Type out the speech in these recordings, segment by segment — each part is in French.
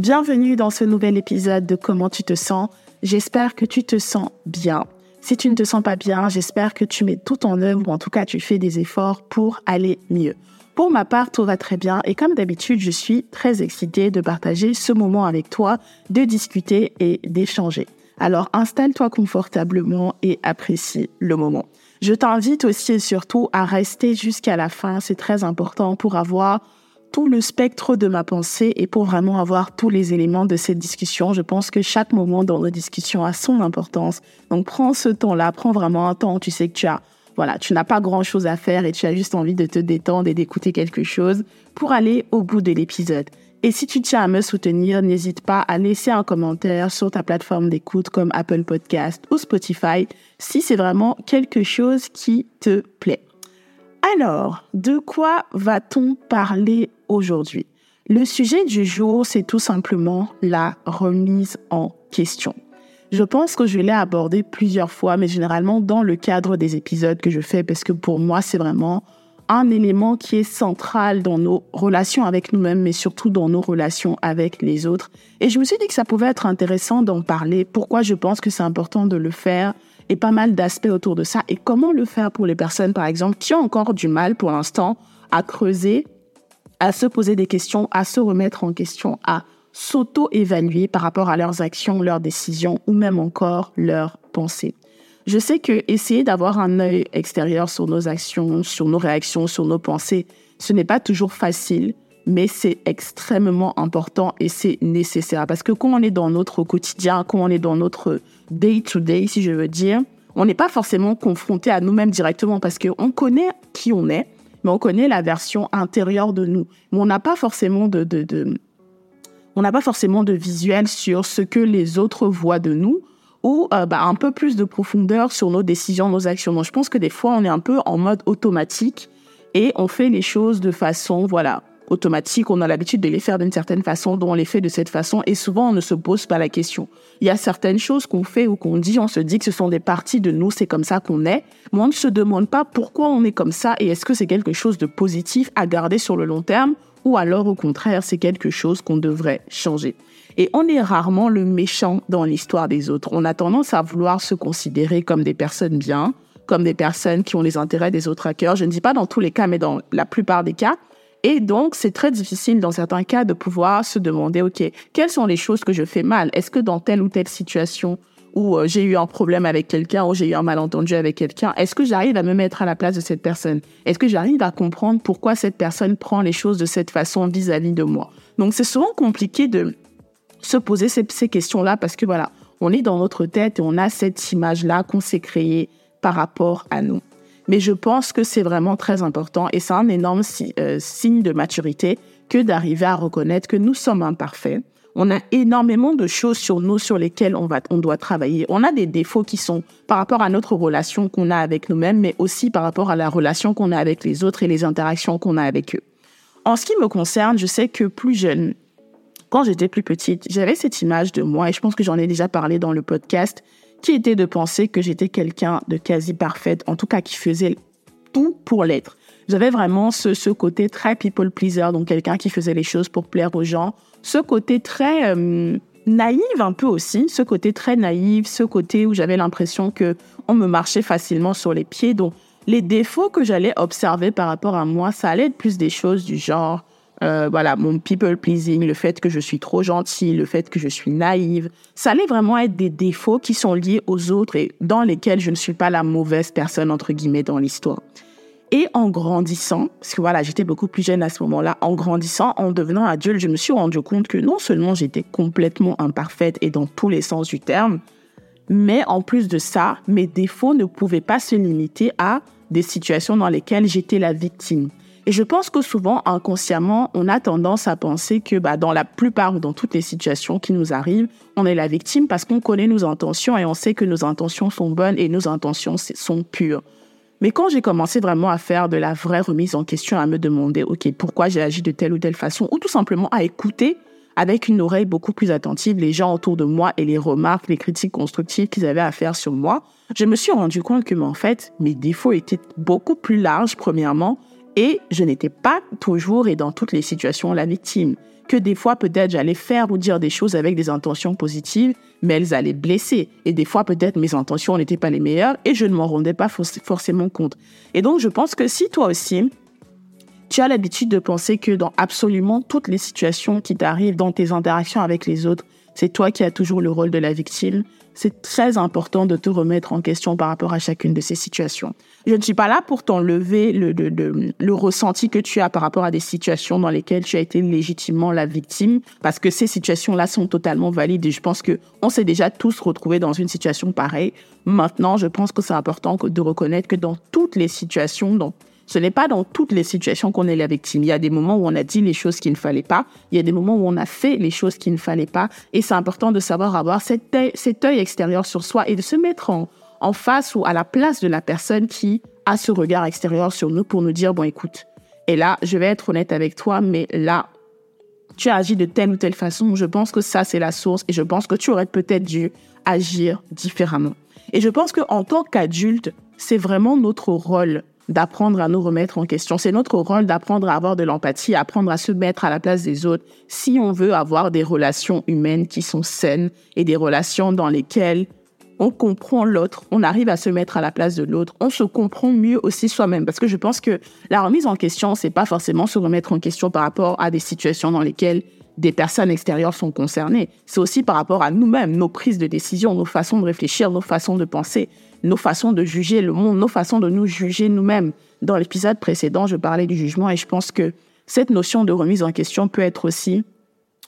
Bienvenue dans ce nouvel épisode de Comment tu te sens. J'espère que tu te sens bien. Si tu ne te sens pas bien, j'espère que tu mets tout en œuvre ou en tout cas tu fais des efforts pour aller mieux. Pour ma part, tout va très bien et comme d'habitude, je suis très excitée de partager ce moment avec toi, de discuter et d'échanger. Alors installe-toi confortablement et apprécie le moment. Je t'invite aussi et surtout à rester jusqu'à la fin, c'est très important pour avoir tout le spectre de ma pensée et pour vraiment avoir tous les éléments de cette discussion. Je pense que chaque moment dans la discussion a son importance. Donc prends ce temps-là, prends vraiment un temps. Tu sais que tu as, voilà, tu n'as pas grand-chose à faire et tu as juste envie de te détendre et d'écouter quelque chose pour aller au bout de l'épisode. Et si tu tiens à me soutenir, n'hésite pas à laisser un commentaire sur ta plateforme d'écoute comme Apple Podcast ou Spotify si c'est vraiment quelque chose qui te plaît. Alors, de quoi va-t-on parler aujourd'hui? Le sujet du jour, c'est tout simplement la remise en question. Je pense que je l'ai abordé plusieurs fois, mais généralement dans le cadre des épisodes que je fais, parce que pour moi, c'est vraiment un élément qui est central dans nos relations avec nous-mêmes, mais surtout dans nos relations avec les autres. Et je me suis dit que ça pouvait être intéressant d'en parler. Pourquoi je pense que c'est important de le faire et pas mal d'aspects autour de ça. Et comment le faire pour les personnes, par exemple, qui ont encore du mal pour l'instant à creuser, à se poser des questions, à se remettre en question, à s'auto-évaluer par rapport à leurs actions, leurs décisions ou même encore leurs pensées? Je sais que essayer d'avoir un œil extérieur sur nos actions, sur nos réactions, sur nos pensées, ce n'est pas toujours facile, mais c'est extrêmement important et c'est nécessaire. Parce que quand on est dans notre quotidien, quand on est dans notre day-to-day, si je veux dire, on n'est pas forcément confronté à nous-mêmes directement parce qu'on connaît qui on est, mais on connaît la version intérieure de nous. Mais on n'a pas forcément de, de, on n'a pas forcément de visuel sur ce que les autres voient de nous ou euh, bah, un peu plus de profondeur sur nos décisions, nos actions. Donc, je pense que des fois, on est un peu en mode automatique et on fait les choses de façon, voilà, automatique, on a l'habitude de les faire d'une certaine façon, dont on les fait de cette façon, et souvent on ne se pose pas la question. Il y a certaines choses qu'on fait ou qu'on dit, on se dit que ce sont des parties de nous, c'est comme ça qu'on est, mais on ne se demande pas pourquoi on est comme ça et est-ce que c'est quelque chose de positif à garder sur le long terme ou alors au contraire c'est quelque chose qu'on devrait changer. Et on est rarement le méchant dans l'histoire des autres. On a tendance à vouloir se considérer comme des personnes bien, comme des personnes qui ont les intérêts des autres à cœur. Je ne dis pas dans tous les cas, mais dans la plupart des cas. Et donc, c'est très difficile dans certains cas de pouvoir se demander, OK, quelles sont les choses que je fais mal? Est-ce que dans telle ou telle situation où euh, j'ai eu un problème avec quelqu'un ou j'ai eu un malentendu avec quelqu'un, est-ce que j'arrive à me mettre à la place de cette personne? Est-ce que j'arrive à comprendre pourquoi cette personne prend les choses de cette façon vis-à-vis de moi? Donc, c'est souvent compliqué de se poser ces, ces questions-là parce que voilà, on est dans notre tête et on a cette image-là qu'on s'est créée par rapport à nous. Mais je pense que c'est vraiment très important et c'est un énorme euh, signe de maturité que d'arriver à reconnaître que nous sommes imparfaits. On a énormément de choses sur nous sur lesquelles on, va, on doit travailler. On a des défauts qui sont par rapport à notre relation qu'on a avec nous-mêmes, mais aussi par rapport à la relation qu'on a avec les autres et les interactions qu'on a avec eux. En ce qui me concerne, je sais que plus jeune, quand j'étais plus petite, j'avais cette image de moi, et je pense que j'en ai déjà parlé dans le podcast, qui était de penser que j'étais quelqu'un de quasi parfaite, en tout cas qui faisait tout pour l'être. J'avais vraiment ce, ce, côté très people pleaser, donc quelqu'un qui faisait les choses pour plaire aux gens. Ce côté très euh, naïf un peu aussi, ce côté très naïf, ce côté où j'avais l'impression que on me marchait facilement sur les pieds. Donc les défauts que j'allais observer par rapport à moi, ça allait être plus des choses du genre euh, voilà, mon people pleasing, le fait que je suis trop gentille, le fait que je suis naïve, ça allait vraiment être des défauts qui sont liés aux autres et dans lesquels je ne suis pas la mauvaise personne, entre guillemets, dans l'histoire. Et en grandissant, parce que voilà, j'étais beaucoup plus jeune à ce moment-là, en grandissant, en devenant adulte, je me suis rendu compte que non seulement j'étais complètement imparfaite et dans tous les sens du terme, mais en plus de ça, mes défauts ne pouvaient pas se limiter à des situations dans lesquelles j'étais la victime. Et je pense que souvent, inconsciemment, on a tendance à penser que bah, dans la plupart ou dans toutes les situations qui nous arrivent, on est la victime parce qu'on connaît nos intentions et on sait que nos intentions sont bonnes et nos intentions sont pures. Mais quand j'ai commencé vraiment à faire de la vraie remise en question, à me demander, OK, pourquoi j'ai agi de telle ou telle façon, ou tout simplement à écouter avec une oreille beaucoup plus attentive les gens autour de moi et les remarques, les critiques constructives qu'ils avaient à faire sur moi, je me suis rendu compte que, en fait, mes défauts étaient beaucoup plus larges, premièrement, et je n'étais pas toujours et dans toutes les situations la victime. Que des fois, peut-être, j'allais faire ou dire des choses avec des intentions positives, mais elles allaient blesser. Et des fois, peut-être, mes intentions n'étaient pas les meilleures et je ne m'en rendais pas forcément compte. Et donc, je pense que si toi aussi, tu as l'habitude de penser que dans absolument toutes les situations qui t'arrivent, dans tes interactions avec les autres, c'est toi qui as toujours le rôle de la victime, c'est très important de te remettre en question par rapport à chacune de ces situations. Je ne suis pas là pour t'enlever le, le, ressenti que tu as par rapport à des situations dans lesquelles tu as été légitimement la victime, parce que ces situations-là sont totalement valides et je pense que on s'est déjà tous retrouvés dans une situation pareille. Maintenant, je pense que c'est important de reconnaître que dans toutes les situations, dans ce n'est pas dans toutes les situations qu'on est la victime. Il y a des moments où on a dit les choses qu'il ne fallait pas. Il y a des moments où on a fait les choses qu'il ne fallait pas. Et c'est important de savoir avoir cet œil, extérieur sur soi et de se mettre en, en face ou à la place de la personne qui a ce regard extérieur sur nous pour nous dire, bon, écoute, et là, je vais être honnête avec toi, mais là, tu as agi de telle ou telle façon. Je pense que ça, c'est la source et je pense que tu aurais peut-être dû agir différemment. Et je pense qu'en tant qu'adulte, c'est vraiment notre rôle d'apprendre à nous remettre en question. C'est notre rôle d'apprendre à avoir de l'empathie, apprendre à se mettre à la place des autres si on veut avoir des relations humaines qui sont saines et des relations dans lesquelles on comprend l'autre, on arrive à se mettre à la place de l'autre, on se comprend mieux aussi soi-même. Parce que je pense que la remise en question, c'est pas forcément se remettre en question par rapport à des situations dans lesquelles des personnes extérieures sont concernées. C'est aussi par rapport à nous-mêmes, nos prises de décision, nos façons de réfléchir, nos façons de penser nos façons de juger le monde, nos façons de nous juger nous-mêmes. Dans l'épisode précédent, je parlais du jugement et je pense que cette notion de remise en question peut être aussi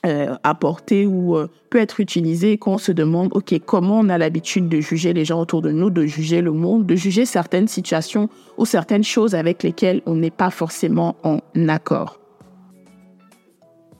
euh, apportée ou euh, peut être utilisée quand on se demande, OK, comment on a l'habitude de juger les gens autour de nous, de juger le monde, de juger certaines situations ou certaines choses avec lesquelles on n'est pas forcément en accord.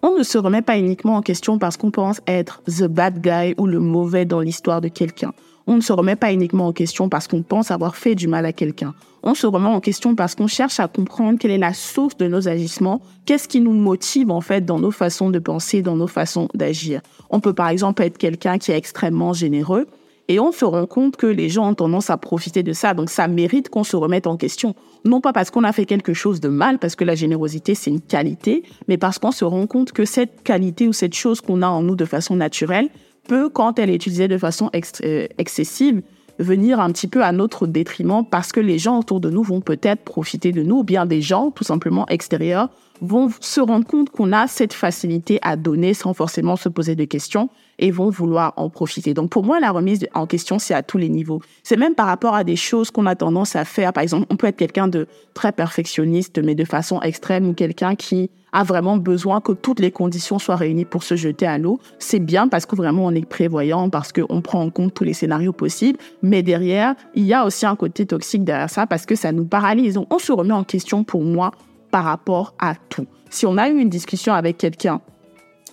On ne se remet pas uniquement en question parce qu'on pense être the bad guy ou le mauvais dans l'histoire de quelqu'un. On ne se remet pas uniquement en question parce qu'on pense avoir fait du mal à quelqu'un. On se remet en question parce qu'on cherche à comprendre quelle est la source de nos agissements, qu'est-ce qui nous motive en fait dans nos façons de penser, dans nos façons d'agir. On peut par exemple être quelqu'un qui est extrêmement généreux et on se rend compte que les gens ont tendance à profiter de ça. Donc ça mérite qu'on se remette en question. Non pas parce qu'on a fait quelque chose de mal, parce que la générosité c'est une qualité, mais parce qu'on se rend compte que cette qualité ou cette chose qu'on a en nous de façon naturelle peut, quand elle est utilisée de façon euh, excessive, venir un petit peu à notre détriment parce que les gens autour de nous vont peut-être profiter de nous ou bien des gens tout simplement extérieurs vont se rendre compte qu'on a cette facilité à donner sans forcément se poser de questions et vont vouloir en profiter. Donc pour moi, la remise en question, c'est à tous les niveaux. C'est même par rapport à des choses qu'on a tendance à faire. Par exemple, on peut être quelqu'un de très perfectionniste, mais de façon extrême, ou quelqu'un qui a vraiment besoin que toutes les conditions soient réunies pour se jeter à l'eau. C'est bien parce que vraiment on est prévoyant, parce qu'on prend en compte tous les scénarios possibles. Mais derrière, il y a aussi un côté toxique derrière ça parce que ça nous paralyse. Donc on se remet en question pour moi par rapport à tout. Si on a eu une discussion avec quelqu'un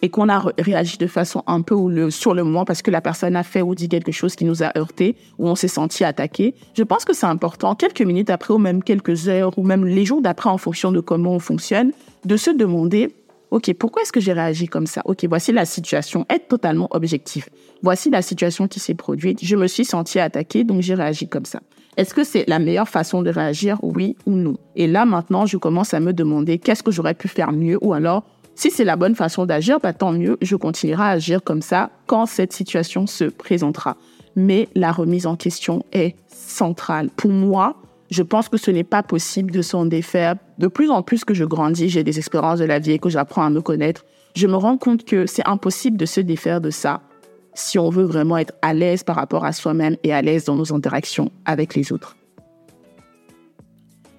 et qu'on a réagi de façon un peu sur le moment parce que la personne a fait ou dit quelque chose qui nous a heurté ou on s'est senti attaqué, je pense que c'est important, quelques minutes après ou même quelques heures ou même les jours d'après en fonction de comment on fonctionne, de se demander, OK, pourquoi est-ce que j'ai réagi comme ça? OK, voici la situation. Être totalement objectif. Voici la situation qui s'est produite. Je me suis senti attaqué, donc j'ai réagi comme ça. Est-ce que c'est la meilleure façon de réagir, oui ou non? Et là, maintenant, je commence à me demander qu'est-ce que j'aurais pu faire mieux? Ou alors si c'est la bonne façon d'agir, bah, tant mieux, je continuerai à agir comme ça quand cette situation se présentera. Mais la remise en question est centrale. Pour moi, je pense que ce n'est pas possible de s'en défaire. De plus en plus que je grandis, j'ai des expériences de la vie et que j'apprends à me connaître, je me rends compte que c'est impossible de se défaire de ça si on veut vraiment être à l'aise par rapport à soi-même et à l'aise dans nos interactions avec les autres.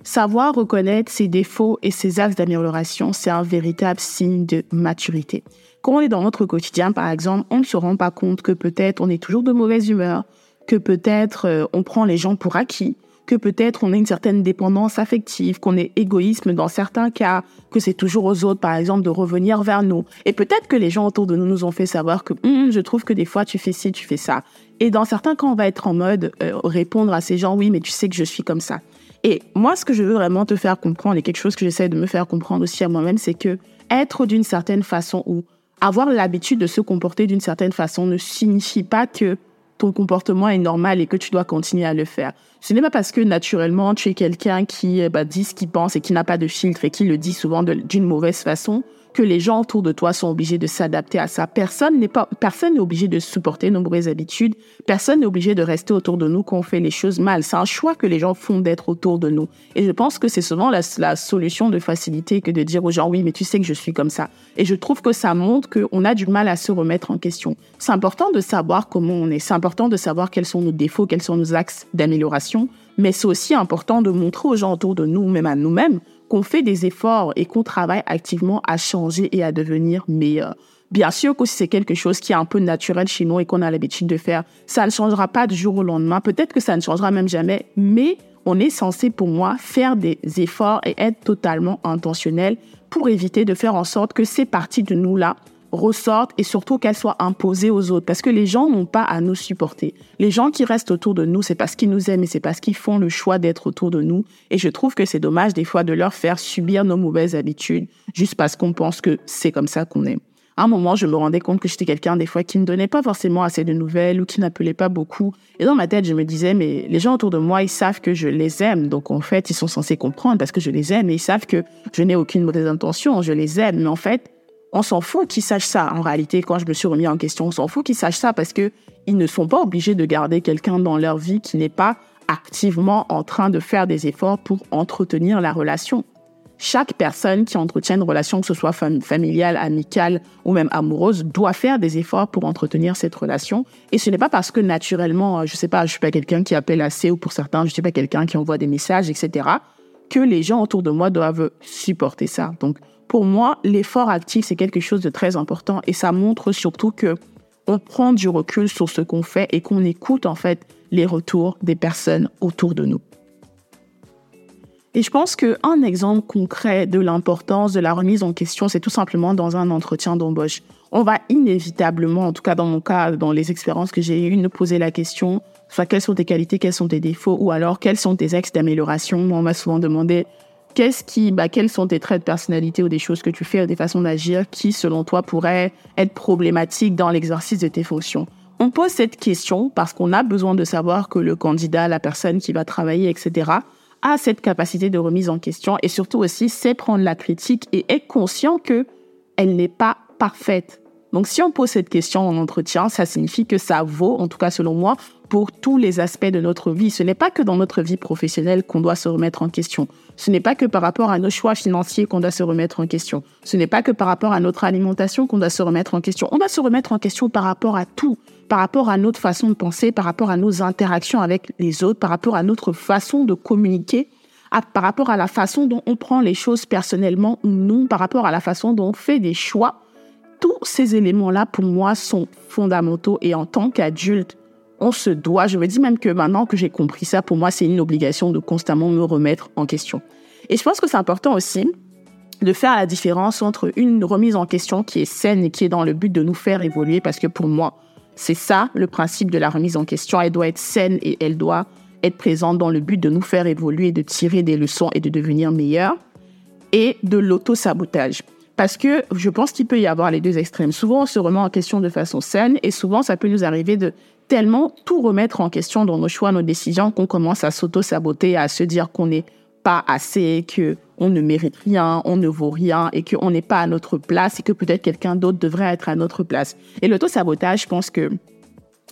Savoir reconnaître ses défauts et ses axes d'amélioration, c'est un véritable signe de maturité. Quand on est dans notre quotidien, par exemple, on ne se rend pas compte que peut-être on est toujours de mauvaise humeur, que peut-être euh, on prend les gens pour acquis, que peut-être on a une certaine dépendance affective, qu'on est égoïsme dans certains cas, que c'est toujours aux autres, par exemple, de revenir vers nous. Et peut-être que les gens autour de nous nous ont fait savoir que hum, je trouve que des fois tu fais ci, tu fais ça. Et dans certains cas, on va être en mode euh, répondre à ces gens, oui, mais tu sais que je suis comme ça. Et moi, ce que je veux vraiment te faire comprendre, et quelque chose que j'essaie de me faire comprendre aussi à moi-même, c'est que être d'une certaine façon ou avoir l'habitude de se comporter d'une certaine façon ne signifie pas que ton comportement est normal et que tu dois continuer à le faire. Ce n'est pas parce que naturellement tu es quelqu'un qui bah, dit ce qu'il pense et qui n'a pas de filtre et qui le dit souvent d'une mauvaise façon que les gens autour de toi sont obligés de s'adapter à ça. Personne n'est pas, personne n'est obligé de supporter nos mauvaises habitudes. Personne n'est obligé de rester autour de nous quand on fait les choses mal. C'est un choix que les gens font d'être autour de nous. Et je pense que c'est souvent la, la, solution de facilité que de dire aux gens, oui, mais tu sais que je suis comme ça. Et je trouve que ça montre qu'on a du mal à se remettre en question. C'est important de savoir comment on est. C'est important de savoir quels sont nos défauts, quels sont nos axes d'amélioration. Mais c'est aussi important de montrer aux gens autour de nous, même à nous-mêmes, qu'on fait des efforts et qu'on travaille activement à changer et à devenir meilleur. Bien sûr que si c'est quelque chose qui est un peu naturel chez nous et qu'on a l'habitude de faire, ça ne changera pas du jour au lendemain. Peut-être que ça ne changera même jamais, mais on est censé, pour moi, faire des efforts et être totalement intentionnel pour éviter de faire en sorte que ces parties de nous-là ressortent et surtout qu'elles soient imposées aux autres parce que les gens n'ont pas à nous supporter. Les gens qui restent autour de nous, c'est parce qu'ils nous aiment et c'est parce qu'ils font le choix d'être autour de nous. Et je trouve que c'est dommage des fois de leur faire subir nos mauvaises habitudes juste parce qu'on pense que c'est comme ça qu'on est. À un moment, je me rendais compte que j'étais quelqu'un des fois qui ne donnait pas forcément assez de nouvelles ou qui n'appelait pas beaucoup. Et dans ma tête, je me disais, mais les gens autour de moi, ils savent que je les aime. Donc en fait, ils sont censés comprendre parce que je les aime et ils savent que je n'ai aucune mauvaise intention, je les aime. Mais en fait, on s'en fout qu'ils sachent ça. En réalité, quand je me suis remis en question, on s'en fout qu'ils sachent ça parce que ils ne sont pas obligés de garder quelqu'un dans leur vie qui n'est pas activement en train de faire des efforts pour entretenir la relation. Chaque personne qui entretient une relation, que ce soit familiale, amicale ou même amoureuse, doit faire des efforts pour entretenir cette relation. Et ce n'est pas parce que naturellement, je sais pas, je suis pas quelqu'un qui appelle assez ou pour certains, je suis pas quelqu'un qui envoie des messages, etc., que les gens autour de moi doivent supporter ça. Donc, pour moi, l'effort actif, c'est quelque chose de très important et ça montre surtout que on prend du recul sur ce qu'on fait et qu'on écoute en fait les retours des personnes autour de nous. Et je pense qu'un exemple concret de l'importance de la remise en question, c'est tout simplement dans un entretien d'embauche. On va inévitablement, en tout cas dans mon cas, dans les expériences que j'ai eues, nous poser la question, soit quelles sont tes qualités, quels sont tes défauts, ou alors quels sont tes axes d'amélioration? On m'a souvent demandé Qu'est-ce qui, bah, quels sont tes traits de personnalité ou des choses que tu fais ou des façons d'agir qui, selon toi, pourraient être problématiques dans l'exercice de tes fonctions? On pose cette question parce qu'on a besoin de savoir que le candidat, la personne qui va travailler, etc., a cette capacité de remise en question et surtout aussi sait prendre la critique et est conscient que elle n'est pas parfaite. Donc, si on pose cette question en entretien, ça signifie que ça vaut, en tout cas selon moi, pour tous les aspects de notre vie. Ce n'est pas que dans notre vie professionnelle qu'on doit se remettre en question. Ce n'est pas que par rapport à nos choix financiers qu'on doit se remettre en question. Ce n'est pas que par rapport à notre alimentation qu'on doit se remettre en question. On doit se remettre en question par rapport à tout, par rapport à notre façon de penser, par rapport à nos interactions avec les autres, par rapport à notre façon de communiquer, par rapport à la façon dont on prend les choses personnellement ou non, par rapport à la façon dont on fait des choix. Tous ces éléments-là, pour moi, sont fondamentaux et en tant qu'adulte, on se doit, je me dis même que maintenant que j'ai compris ça, pour moi, c'est une obligation de constamment me remettre en question. Et je pense que c'est important aussi de faire la différence entre une remise en question qui est saine et qui est dans le but de nous faire évoluer, parce que pour moi, c'est ça le principe de la remise en question. Elle doit être saine et elle doit être présente dans le but de nous faire évoluer, de tirer des leçons et de devenir meilleur, et de l'auto-sabotage. Parce que je pense qu'il peut y avoir les deux extrêmes. Souvent, on se remet en question de façon saine et souvent, ça peut nous arriver de tellement tout remettre en question dans nos choix, nos décisions, qu'on commence à s'auto-saboter, à se dire qu'on n'est pas assez, que on ne mérite rien, on ne vaut rien et qu'on n'est pas à notre place et que peut-être quelqu'un d'autre devrait être à notre place. Et l'auto-sabotage, je pense que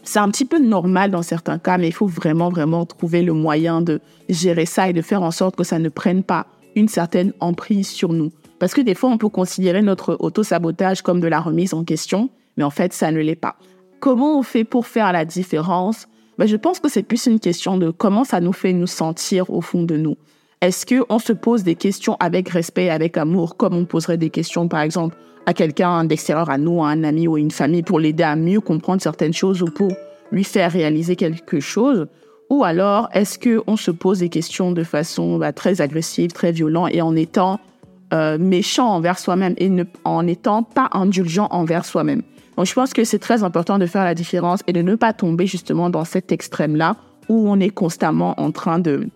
C'est un petit peu normal dans certains cas, mais il faut vraiment, vraiment trouver le moyen de gérer ça et de faire en sorte que ça ne prenne pas une certaine emprise sur nous. Parce que des fois, on peut considérer notre auto-sabotage comme de la remise en question, mais en fait, ça ne l'est pas. Comment on fait pour faire la différence? Ben, Je pense que c'est plus une question de comment ça nous fait nous sentir au fond de nous. Est-ce qu'on se pose des questions avec respect, avec amour, comme on poserait des questions, par exemple, à quelqu'un d'extérieur à nous, à un ami ou une famille pour l'aider à mieux comprendre certaines choses ou pour lui faire réaliser quelque chose? Ou alors, est-ce qu'on se pose des questions de façon bah, très agressive, très violente et en étant euh, méchant envers soi-même et ne, en n'étant pas indulgent envers soi-même Donc, je pense que c'est très important de faire la différence et de ne pas tomber justement dans cet extrême-là où on est constamment en train de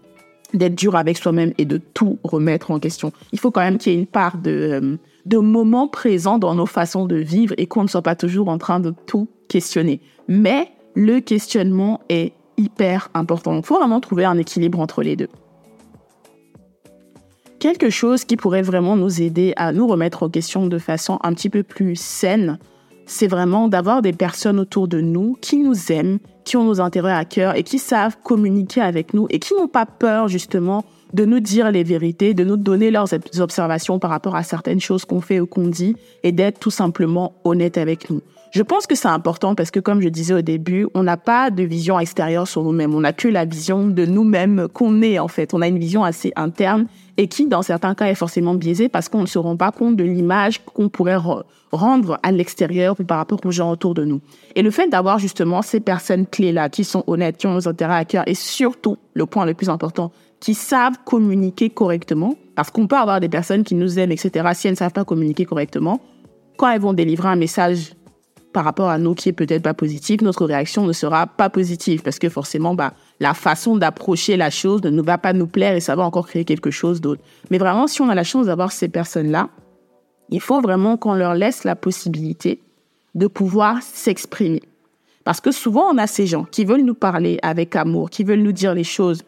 d'être dur avec soi-même et de tout remettre en question. Il faut quand même qu'il y ait une part de, euh, de moments présents dans nos façons de vivre et qu'on ne soit pas toujours en train de tout questionner. Mais le questionnement est hyper important. Il faut vraiment trouver un équilibre entre les deux. Quelque chose qui pourrait vraiment nous aider à nous remettre en question de façon un petit peu plus saine, c'est vraiment d'avoir des personnes autour de nous qui nous aiment, qui ont nos intérêts à cœur et qui savent communiquer avec nous et qui n'ont pas peur justement de nous dire les vérités, de nous donner leurs observations par rapport à certaines choses qu'on fait ou qu'on dit et d'être tout simplement honnête avec nous. Je pense que c'est important parce que, comme je disais au début, on n'a pas de vision extérieure sur nous-mêmes. On n'a que la vision de nous-mêmes qu'on est, en fait. On a une vision assez interne et qui, dans certains cas, est forcément biaisée parce qu'on ne se rend pas compte de l'image qu'on pourrait rendre à l'extérieur par rapport aux gens autour de nous. Et le fait d'avoir justement ces personnes clés-là qui sont honnêtes, qui ont nos intérêts à cœur et surtout, le point le plus important, qui savent communiquer correctement, parce qu'on peut avoir des personnes qui nous aiment, etc. Si elles ne savent pas communiquer correctement, quand elles vont délivrer un message par rapport à nous qui est peut-être pas positif, notre réaction ne sera pas positive parce que forcément, bah, la façon d'approcher la chose ne va pas nous plaire et ça va encore créer quelque chose d'autre. Mais vraiment, si on a la chance d'avoir ces personnes-là, il faut vraiment qu'on leur laisse la possibilité de pouvoir s'exprimer. Parce que souvent, on a ces gens qui veulent nous parler avec amour, qui veulent nous dire les choses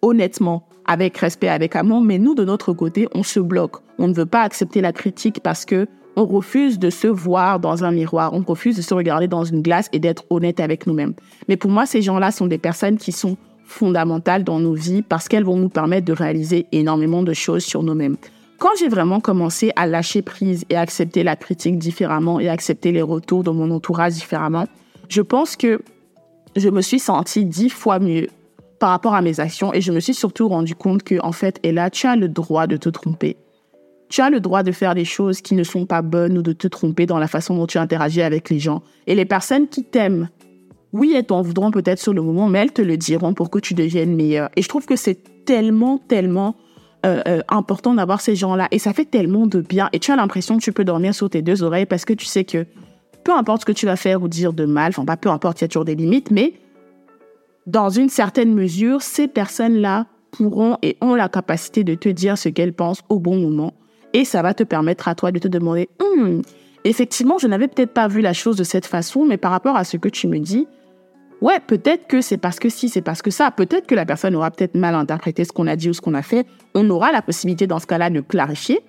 honnêtement, avec respect, avec amour, mais nous, de notre côté, on se bloque. On ne veut pas accepter la critique parce que on refuse de se voir dans un miroir, on refuse de se regarder dans une glace et d'être honnête avec nous-mêmes. Mais pour moi, ces gens-là sont des personnes qui sont fondamentales dans nos vies parce qu'elles vont nous permettre de réaliser énormément de choses sur nous-mêmes. Quand j'ai vraiment commencé à lâcher prise et accepter la critique différemment et accepter les retours de mon entourage différemment, je pense que je me suis sentie dix fois mieux par rapport à mes actions et je me suis surtout rendu compte que, en fait, Ella, tu as le droit de te tromper. Tu as le droit de faire des choses qui ne sont pas bonnes ou de te tromper dans la façon dont tu interagis avec les gens. Et les personnes qui t'aiment, oui, elles t'en voudront peut-être sur le moment, mais elles te le diront pour que tu deviennes meilleur. Et je trouve que c'est tellement, tellement euh, euh, important d'avoir ces gens-là. Et ça fait tellement de bien. Et tu as l'impression que tu peux dormir sur tes deux oreilles parce que tu sais que peu importe ce que tu vas faire ou dire de mal, enfin pas peu importe, il y a toujours des limites, mais dans une certaine mesure, ces personnes-là pourront et ont la capacité de te dire ce qu'elles pensent au bon moment. Et ça va te permettre à toi de te demander, hum, effectivement, je n'avais peut-être pas vu la chose de cette façon, mais par rapport à ce que tu me dis, ouais, peut-être que c'est parce que si, c'est parce que ça, peut-être que la personne aura peut-être mal interprété ce qu'on a dit ou ce qu'on a fait. On aura la possibilité dans ce cas-là de clarifier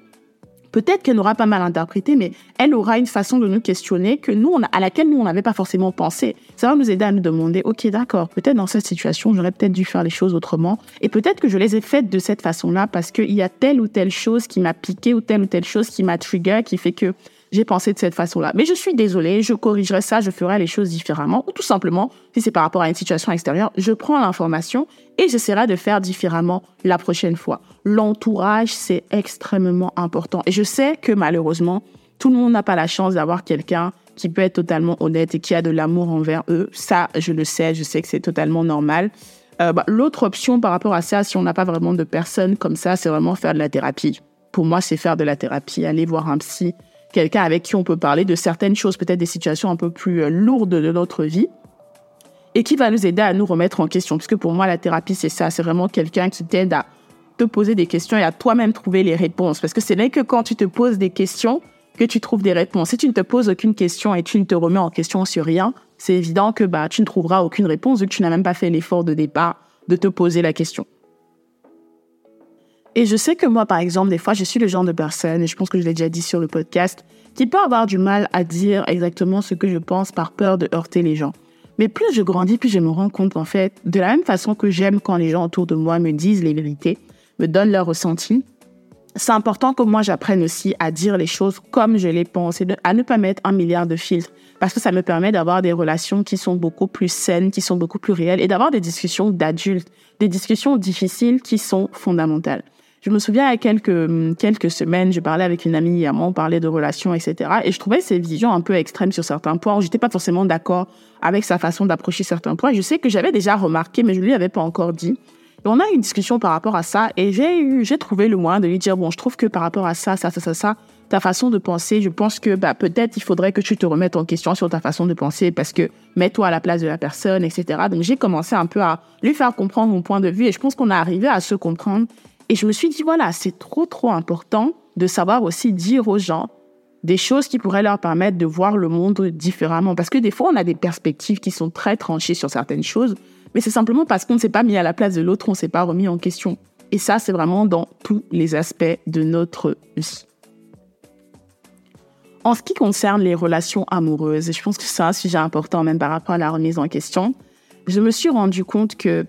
Peut-être qu'elle n'aura pas mal interprété, mais elle aura une façon de nous questionner que nous, à laquelle nous, on n'avait pas forcément pensé. Ça va nous aider à nous demander, OK, d'accord, peut-être dans cette situation, j'aurais peut-être dû faire les choses autrement. Et peut-être que je les ai faites de cette façon-là parce qu'il y a telle ou telle chose qui m'a piqué ou telle ou telle chose qui m'a trigger, qui fait que j'ai pensé de cette façon-là. Mais je suis désolée, je corrigerai ça, je ferai les choses différemment. Ou tout simplement, si c'est par rapport à une situation extérieure, je prends l'information et j'essaierai de faire différemment la prochaine fois. L'entourage, c'est extrêmement important. Et je sais que malheureusement, tout le monde n'a pas la chance d'avoir quelqu'un qui peut être totalement honnête et qui a de l'amour envers eux. Ça, je le sais, je sais que c'est totalement normal. Euh, bah, L'autre option par rapport à ça, si on n'a pas vraiment de personnes comme ça, c'est vraiment faire de la thérapie. Pour moi, c'est faire de la thérapie, aller voir un psy, quelqu'un avec qui on peut parler de certaines choses, peut-être des situations un peu plus euh, lourdes de notre vie, et qui va nous aider à nous remettre en question. Puisque pour moi, la thérapie, c'est ça, c'est vraiment quelqu'un qui t'aide à te poser des questions et à toi-même trouver les réponses. Parce que ce n'est que quand tu te poses des questions que tu trouves des réponses. Si tu ne te poses aucune question et tu ne te remets en question sur rien, c'est évident que bah, tu ne trouveras aucune réponse vu que tu n'as même pas fait l'effort de départ de te poser la question. Et je sais que moi, par exemple, des fois, je suis le genre de personne, et je pense que je l'ai déjà dit sur le podcast, qui peut avoir du mal à dire exactement ce que je pense par peur de heurter les gens. Mais plus je grandis, plus je me rends compte qu'en fait, de la même façon que j'aime quand les gens autour de moi me disent les vérités, me donnent leur ressenti, c'est important que moi j'apprenne aussi à dire les choses comme je les pense et à ne pas mettre un milliard de filtres parce que ça me permet d'avoir des relations qui sont beaucoup plus saines, qui sont beaucoup plus réelles et d'avoir des discussions d'adultes, des discussions difficiles qui sont fondamentales. Je me souviens, il y a quelques, quelques semaines, je parlais avec une amie à on parlait de relations, etc. Et je trouvais ses visions un peu extrêmes sur certains points. J'étais pas forcément d'accord avec sa façon d'approcher certains points. Je sais que j'avais déjà remarqué, mais je lui avais pas encore dit. On a eu une discussion par rapport à ça et j'ai eu, j'ai trouvé le moyen de lui dire, bon, je trouve que par rapport à ça, ça, ça, ça, ça, ta façon de penser, je pense que bah, peut-être il faudrait que tu te remettes en question sur ta façon de penser parce que mets-toi à la place de la personne, etc. Donc j'ai commencé un peu à lui faire comprendre mon point de vue et je pense qu'on est arrivé à se comprendre et je me suis dit, voilà, c'est trop, trop important de savoir aussi dire aux gens des choses qui pourraient leur permettre de voir le monde différemment. Parce que des fois, on a des perspectives qui sont très tranchées sur certaines choses, mais c'est simplement parce qu'on ne s'est pas mis à la place de l'autre, on ne s'est pas remis en question. Et ça, c'est vraiment dans tous les aspects de notre vie. En ce qui concerne les relations amoureuses, et je pense que c'est un sujet important même par rapport à la remise en question, je me suis rendu compte que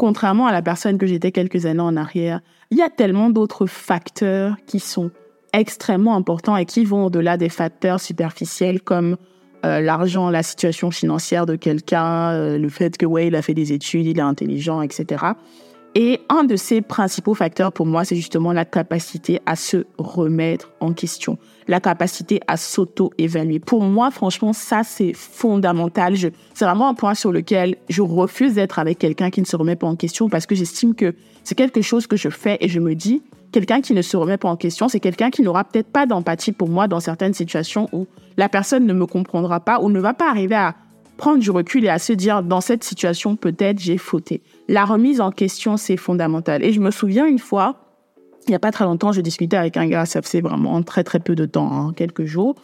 contrairement à la personne que j'étais quelques années en arrière, il y a tellement d'autres facteurs qui sont extrêmement importants et qui vont au-delà des facteurs superficiels comme euh, l'argent, la situation financière de quelqu'un, euh, le fait que ouais, il a fait des études, il est intelligent, etc. Et un de ces principaux facteurs pour moi, c'est justement la capacité à se remettre en question, la capacité à s'auto-évaluer. Pour moi, franchement, ça, c'est fondamental. C'est vraiment un point sur lequel je refuse d'être avec quelqu'un qui ne se remet pas en question parce que j'estime que c'est quelque chose que je fais et je me dis, quelqu'un qui ne se remet pas en question, c'est quelqu'un qui n'aura peut-être pas d'empathie pour moi dans certaines situations où la personne ne me comprendra pas ou ne va pas arriver à prendre du recul et à se dire, dans cette situation, peut-être j'ai fauté. La remise en question, c'est fondamental. Et je me souviens une fois, il n'y a pas très longtemps, je discutais avec un gars, ça faisait vraiment très très peu de temps, hein, quelques jours.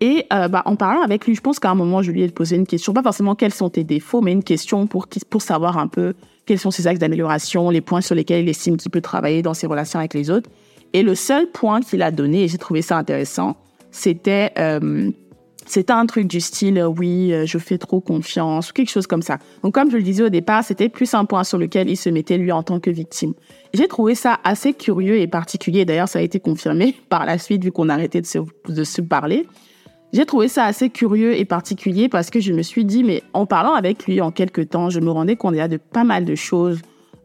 Et euh, bah, en parlant avec lui, je pense qu'à un moment, je lui ai posé une question, pas forcément quels sont tes défauts, mais une question pour, pour savoir un peu quels sont ses axes d'amélioration, les points sur lesquels il estime qu'il peut travailler dans ses relations avec les autres. Et le seul point qu'il a donné, et j'ai trouvé ça intéressant, c'était euh, c'était un truc du style euh, oui, euh, je fais trop confiance ou quelque chose comme ça. Donc comme je le disais au départ, c'était plus un point sur lequel il se mettait lui en tant que victime. J'ai trouvé ça assez curieux et particulier. D'ailleurs, ça a été confirmé par la suite vu qu'on a arrêté de se, de se parler. J'ai trouvé ça assez curieux et particulier parce que je me suis dit, mais en parlant avec lui en quelques temps, je me rendais compte qu'il y de pas mal de choses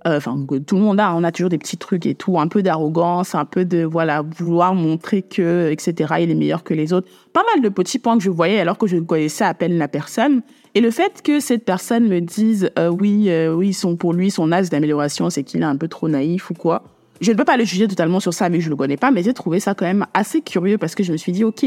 euh, enfin tout le monde a, on a toujours des petits trucs et tout, un peu d'arrogance, un peu de voilà vouloir montrer que etc. Il est meilleur que les autres. Pas mal de petits points que je voyais alors que je ne connaissais à peine la personne. Et le fait que cette personne me dise euh, oui euh, oui sont pour lui son axe d'amélioration c'est qu'il est un peu trop naïf ou quoi. Je ne peux pas le juger totalement sur ça mais je le connais pas mais j'ai trouvé ça quand même assez curieux parce que je me suis dit ok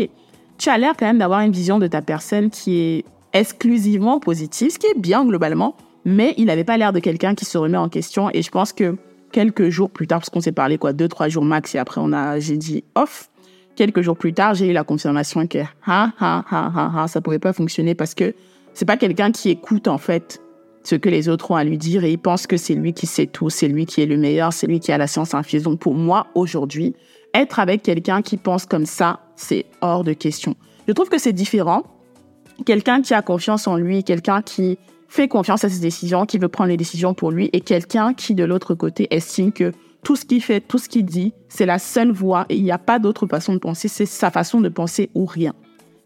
tu as l'air quand même d'avoir une vision de ta personne qui est exclusivement positive ce qui est bien globalement mais il n'avait pas l'air de quelqu'un qui se remet en question. Et je pense que quelques jours plus tard, parce qu'on s'est parlé quoi, deux, trois jours max, et après on a, j'ai dit off. Quelques jours plus tard, j'ai eu la confirmation que ha ha ça pourrait pas fonctionner parce que c'est pas quelqu'un qui écoute en fait ce que les autres ont à lui dire et il pense que c'est lui qui sait tout, c'est lui qui est le meilleur, c'est lui qui a la science infuse. Donc pour moi aujourd'hui, être avec quelqu'un qui pense comme ça, c'est hors de question. Je trouve que c'est différent. Quelqu'un qui a confiance en lui, quelqu'un qui fait confiance à ses décisions, qui veut prendre les décisions pour lui, et quelqu'un qui, de l'autre côté, estime que tout ce qu'il fait, tout ce qu'il dit, c'est la seule voie et il n'y a pas d'autre façon de penser, c'est sa façon de penser ou rien.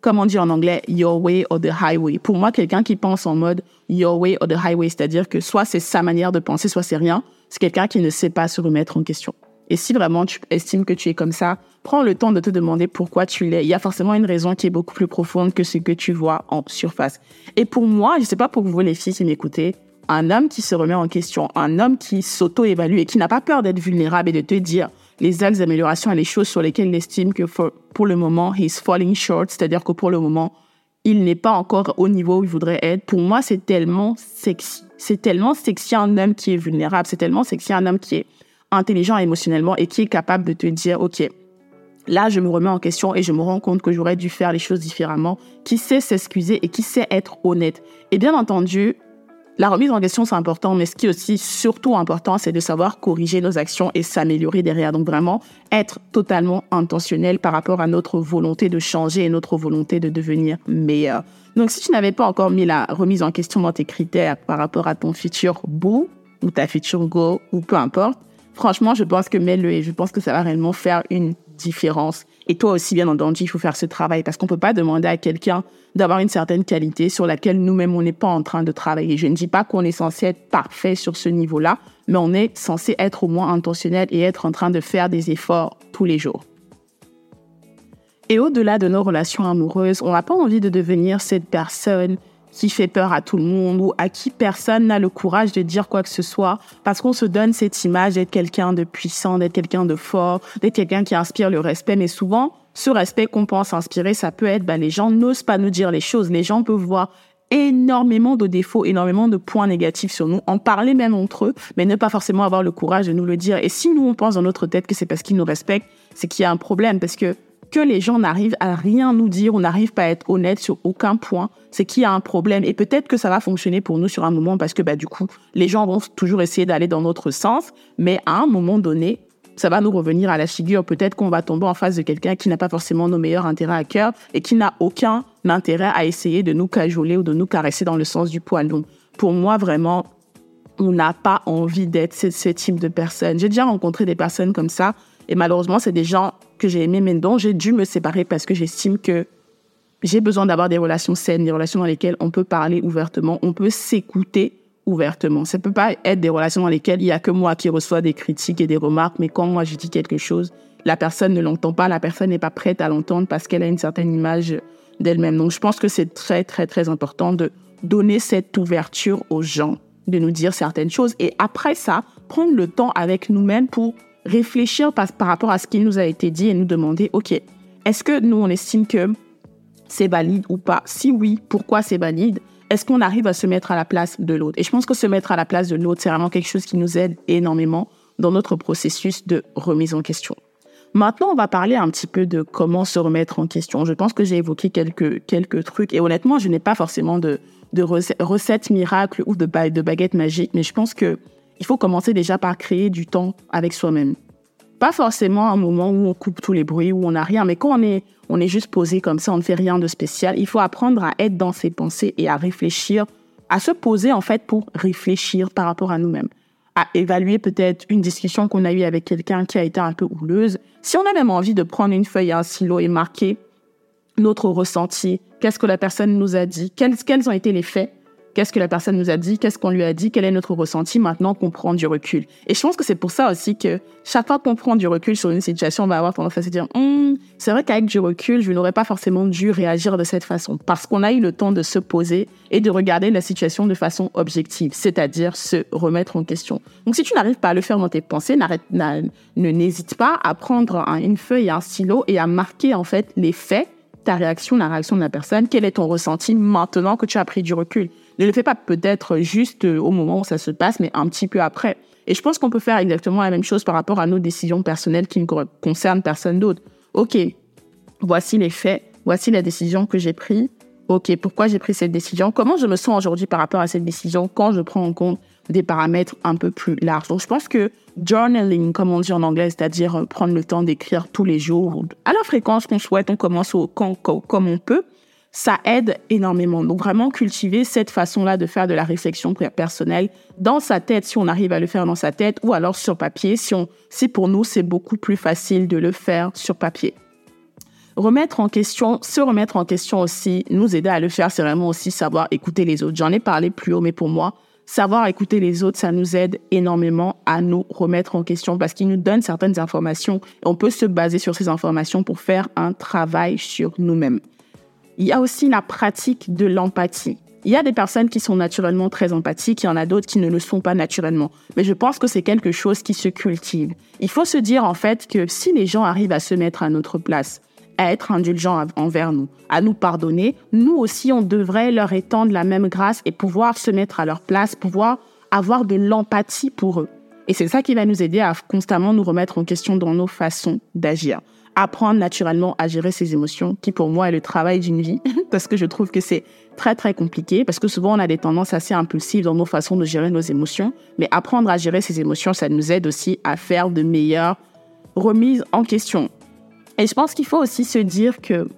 Comme on dit en anglais, your way or the highway. Pour moi, quelqu'un qui pense en mode your way or the highway, c'est-à-dire que soit c'est sa manière de penser, soit c'est rien, c'est quelqu'un qui ne sait pas se remettre en question. Et si vraiment tu estimes que tu es comme ça, prends le temps de te demander pourquoi tu l'es. Il y a forcément une raison qui est beaucoup plus profonde que ce que tu vois en surface. Et pour moi, je sais pas pour vous les filles qui m'écoutez, un homme qui se remet en question, un homme qui s'auto-évalue et qui n'a pas peur d'être vulnérable et de te dire les axes d'amélioration et les choses sur lesquelles il estime que pour le moment, he's falling short, c'est-à-dire que pour le moment, il n'est pas encore au niveau où il voudrait être. Pour moi, c'est tellement sexy. C'est tellement sexy un homme qui est vulnérable. C'est tellement sexy un homme qui est intelligent émotionnellement et qui est capable de te dire, OK, là, je me remets en question et je me rends compte que j'aurais dû faire les choses différemment, qui sait s'excuser et qui sait être honnête? Et bien entendu, La remise en question, c'est important, mais ce qui est aussi surtout important, c'est de savoir corriger nos actions et s'améliorer derrière. Donc vraiment, être totalement intentionnel par rapport à notre volonté de changer et notre volonté de devenir meilleur. Donc si tu n'avais pas encore mis la remise en question dans tes critères par rapport à ton futur beau ou ta future go ou peu importe, franchement, je pense que mets-le et je pense que ça va réellement faire une différence. Et toi aussi, bien entendu, il faut faire ce travail parce qu'on peut pas demander à quelqu'un d'avoir une certaine qualité sur laquelle nous-mêmes, on n'est pas en train de travailler. Je ne dis pas qu'on est censé être parfait sur ce niveau-là, mais on est censé être au moins intentionnel et être en train de faire des efforts tous les jours. Et au-delà de nos relations amoureuses, on n'a pas envie de devenir cette personne qui fait peur à tout le monde ou à qui personne n'a le courage de dire quoi que ce soit parce qu'on se donne cette image d'être quelqu'un de puissant, d'être quelqu'un de fort, d'être quelqu'un qui inspire le respect. Mais souvent, ce respect qu'on pense inspirer, ça peut être, ben, les gens n'osent pas nous dire les choses. Les gens peuvent voir énormément de défauts, énormément de points négatifs sur nous, en parler même entre eux, mais ne pas forcément avoir le courage de nous le dire. Et si nous, on pense dans notre tête que c'est parce qu'ils nous respectent, c'est qu'il y a un problème, parce que que les gens n'arrivent à rien nous dire ou n'arrivent pas à être honnêtes sur aucun point, c'est qu'il y a un problème. Et peut-être que ça va fonctionner pour nous sur un moment parce que bah, du coup, les gens vont toujours essayer d'aller dans notre sens. Mais à un moment donné, ça va nous revenir à la figure. Peut-être qu'on va tomber en face de quelqu'un qui n'a pas forcément nos meilleurs intérêts à cœur et qui n'a aucun intérêt à essayer de nous cajoler ou de nous caresser dans le sens du poil. Donc, pour moi, vraiment, on n'a pas envie d'être ce type de personne. J'ai déjà rencontré des personnes comme ça et malheureusement, c'est des gens que j'ai aimés, mais dont j'ai dû me séparer parce que j'estime que j'ai besoin d'avoir des relations saines, des relations dans lesquelles on peut parler ouvertement, on peut s'écouter ouvertement. Ça peut pas être des relations dans lesquelles il y a que moi qui reçois des critiques et des remarques, mais quand moi je dis quelque chose, la personne ne l'entend pas, la personne n'est pas prête à l'entendre parce qu'elle a une certaine image d'elle-même. Donc je pense que c'est très très très important de donner cette ouverture aux gens, de nous dire certaines choses et après ça, prendre le temps avec nous-mêmes pour réfléchir par, par rapport à ce qui nous a été dit et nous demander, OK, est-ce que nous, on estime que c'est valide ou pas? Si oui, pourquoi c'est valide? Est-ce qu'on arrive à se mettre à la place de l'autre? Et je pense que se mettre à la place de l'autre, c'est vraiment quelque chose qui nous aide énormément dans notre processus de remise en question. Maintenant, on va parler un petit peu de comment se remettre en question. Je pense que j'ai évoqué quelques, quelques trucs et honnêtement, je n'ai pas forcément de, de recettes miracles ou de, de baguettes magiques, mais je pense que il faut commencer déjà par créer du temps avec soi-même. Pas forcément un moment où on coupe tous les bruits, où on n'a rien, mais quand on est, on est juste posé comme ça, on ne fait rien de spécial, il faut apprendre à être dans ses pensées et à réfléchir, à se poser en fait pour réfléchir par rapport à nous-mêmes, à évaluer peut-être une discussion qu'on a eue avec quelqu'un qui a été un peu houleuse. Si on a même envie de prendre une feuille et un stylo et marquer notre ressenti, qu'est-ce que la personne nous a dit, quels, quels ont été les faits, Qu'est-ce que la personne nous a dit? Qu'est-ce qu'on lui a dit? Quel est notre ressenti maintenant qu'on prend du recul? Et je pense que c'est pour ça aussi que chaque fois qu'on prend du recul sur une situation, on va avoir tendance à se dire hum, c'est vrai qu'avec du recul, je n'aurais pas forcément dû réagir de cette façon. Parce qu'on a eu le temps de se poser et de regarder la situation de façon objective, c'est-à-dire se remettre en question. Donc si tu n'arrives pas à le faire dans tes pensées, ne n'hésite pas à prendre une feuille et un stylo et à marquer en fait les faits ta réaction, la réaction de la personne, quel est ton ressenti maintenant que tu as pris du recul? Ne le fais pas peut-être juste euh, au moment où ça se passe, mais un petit peu après. Et je pense qu'on peut faire exactement la même chose par rapport à nos décisions personnelles qui ne concernent personne d'autre. OK, voici les faits, voici la décision que j'ai prise. OK, pourquoi j'ai pris cette décision? Comment je me sens aujourd'hui par rapport à cette décision quand je prends en compte des paramètres un peu plus larges? Donc, je pense que journaling, comme on dit en anglais, c'est-à-dire euh, prendre le temps d'écrire tous les jours, à la fréquence qu'on souhaite, on commence au, quand, comme on peut, ça aide énormément. Donc vraiment cultiver cette façon-là de faire de la réflexion personnelle dans sa tête, si on arrive à le faire dans sa tête, ou alors sur papier, si, pour nous c'est beaucoup plus facile de le faire sur papier. Remettre en question, se remettre en question aussi, nous aider à le faire, c'est vraiment aussi savoir écouter les autres. J'en ai parlé plus haut, mais pour moi, savoir écouter les autres, ça nous aide énormément à nous remettre en question parce qu'ils nous donnent certaines informations et on peut se baser sur ces informations pour faire un travail sur nous-mêmes. Il y a aussi la pratique de l'empathie. Il y a des personnes qui sont naturellement très empathiques, il y en a d'autres qui ne le sont pas naturellement. Mais je pense que c'est quelque chose qui se cultive. Il faut se dire en fait que si les gens arrivent à se mettre à notre place, à être indulgents envers nous, à nous pardonner, nous aussi on devrait leur étendre la même grâce et pouvoir se mettre à leur place, pouvoir avoir de l'empathie pour eux. Et c'est ça qui va nous aider à constamment nous remettre en question dans nos façons d'agir. Apprendre naturellement à gérer ses émotions, qui pour moi est le travail d'une vie, parce que je trouve que c'est très très compliqué, parce que souvent on a des tendances assez impulsives dans nos façons de gérer nos émotions, mais apprendre à gérer ses émotions, ça nous aide aussi à faire de meilleures remises en question. Et je pense qu'il faut aussi se dire que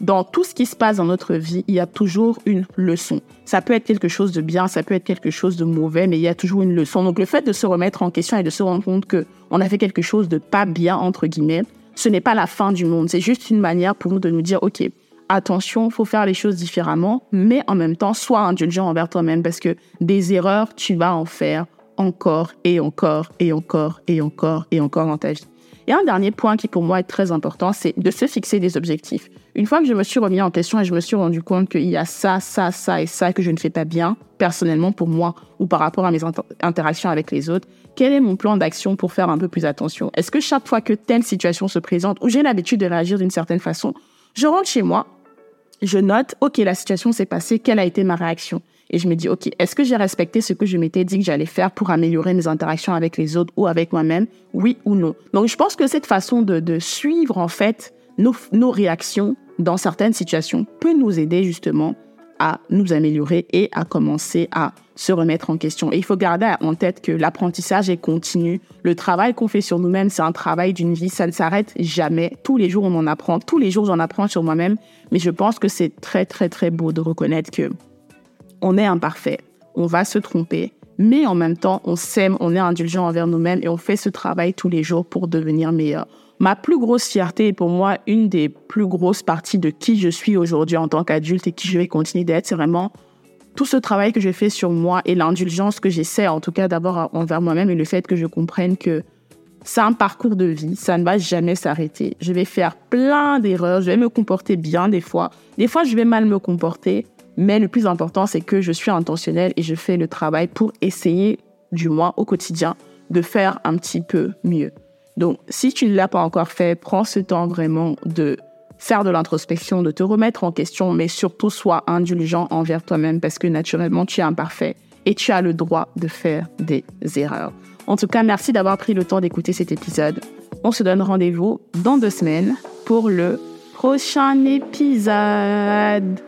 dans tout ce qui se passe dans notre vie, il y a toujours une leçon. Ça peut être quelque chose de bien, ça peut être quelque chose de mauvais, mais il y a toujours une leçon. Donc le fait de se remettre en question et de se rendre compte que on a fait quelque chose de pas bien entre guillemets, ce n'est pas la fin du monde. C'est juste une manière pour nous de nous dire ok, attention, faut faire les choses différemment, mais en même temps, sois indulgent envers toi-même parce que des erreurs, tu vas en faire encore et encore et encore et encore et encore dans ta vie. Et un dernier point qui pour moi est très important, c'est de se fixer des objectifs. Une fois que je me suis remis en question et je me suis rendu compte qu'il y a ça, ça, ça et ça que je ne fais pas bien, personnellement pour moi ou par rapport à mes interactions avec les autres, quel est mon plan d'action pour faire un peu plus attention? Est-ce que chaque fois que telle situation se présente ou j'ai l'habitude de réagir d'une certaine façon, je rentre chez moi, je note, OK, la situation s'est passée, quelle a été ma réaction? Et je me dis, OK, est-ce que j'ai respecté ce que je m'étais dit que j'allais faire pour améliorer mes interactions avec les autres ou avec moi-même, oui ou non Donc, je pense que cette façon de, suivre, en fait, nos, réactions dans certaines situations peut nous aider justement à nous améliorer et à commencer à se remettre en question. Et il faut garder en tête que l'apprentissage est continu. Le travail qu'on fait sur nous-mêmes, c'est un travail d'une vie. Ça ne s'arrête jamais. Tous les jours, on en apprend. Tous les jours, j'en apprends sur moi-même. Mais je pense que c'est très, très, très beau de reconnaître que on est imparfait, on va se tromper, mais en même temps, on s'aime, on est indulgent envers nous-mêmes et on fait ce travail tous les jours pour devenir meilleur. Ma plus grosse fierté est pour moi une des plus grosses parties de qui je suis aujourd'hui en tant qu'adulte et qui je vais continuer d'être, c'est vraiment tout ce travail que je fais sur moi et l'indulgence que j'essaie en tout cas d'avoir envers moi-même et le fait que je comprenne que c'est un parcours de vie, ça ne va jamais s'arrêter. Je vais faire plein d'erreurs, je vais me comporter bien des fois. Des fois, je vais mal me comporter, mais le plus important, c'est que je suis intentionnelle et je fais le travail pour essayer, du moins au quotidien, de faire un petit peu mieux. Donc, si tu ne l'as pas encore fait, prends ce temps vraiment de faire de l'introspection, de te remettre en question, mais surtout sois indulgent envers toi-même parce que naturellement, tu es imparfait et tu as le droit de faire des erreurs. En tout cas, merci d'avoir pris le temps d'écouter cet épisode. On se donne rendez-vous dans deux semaines pour le prochain épisode.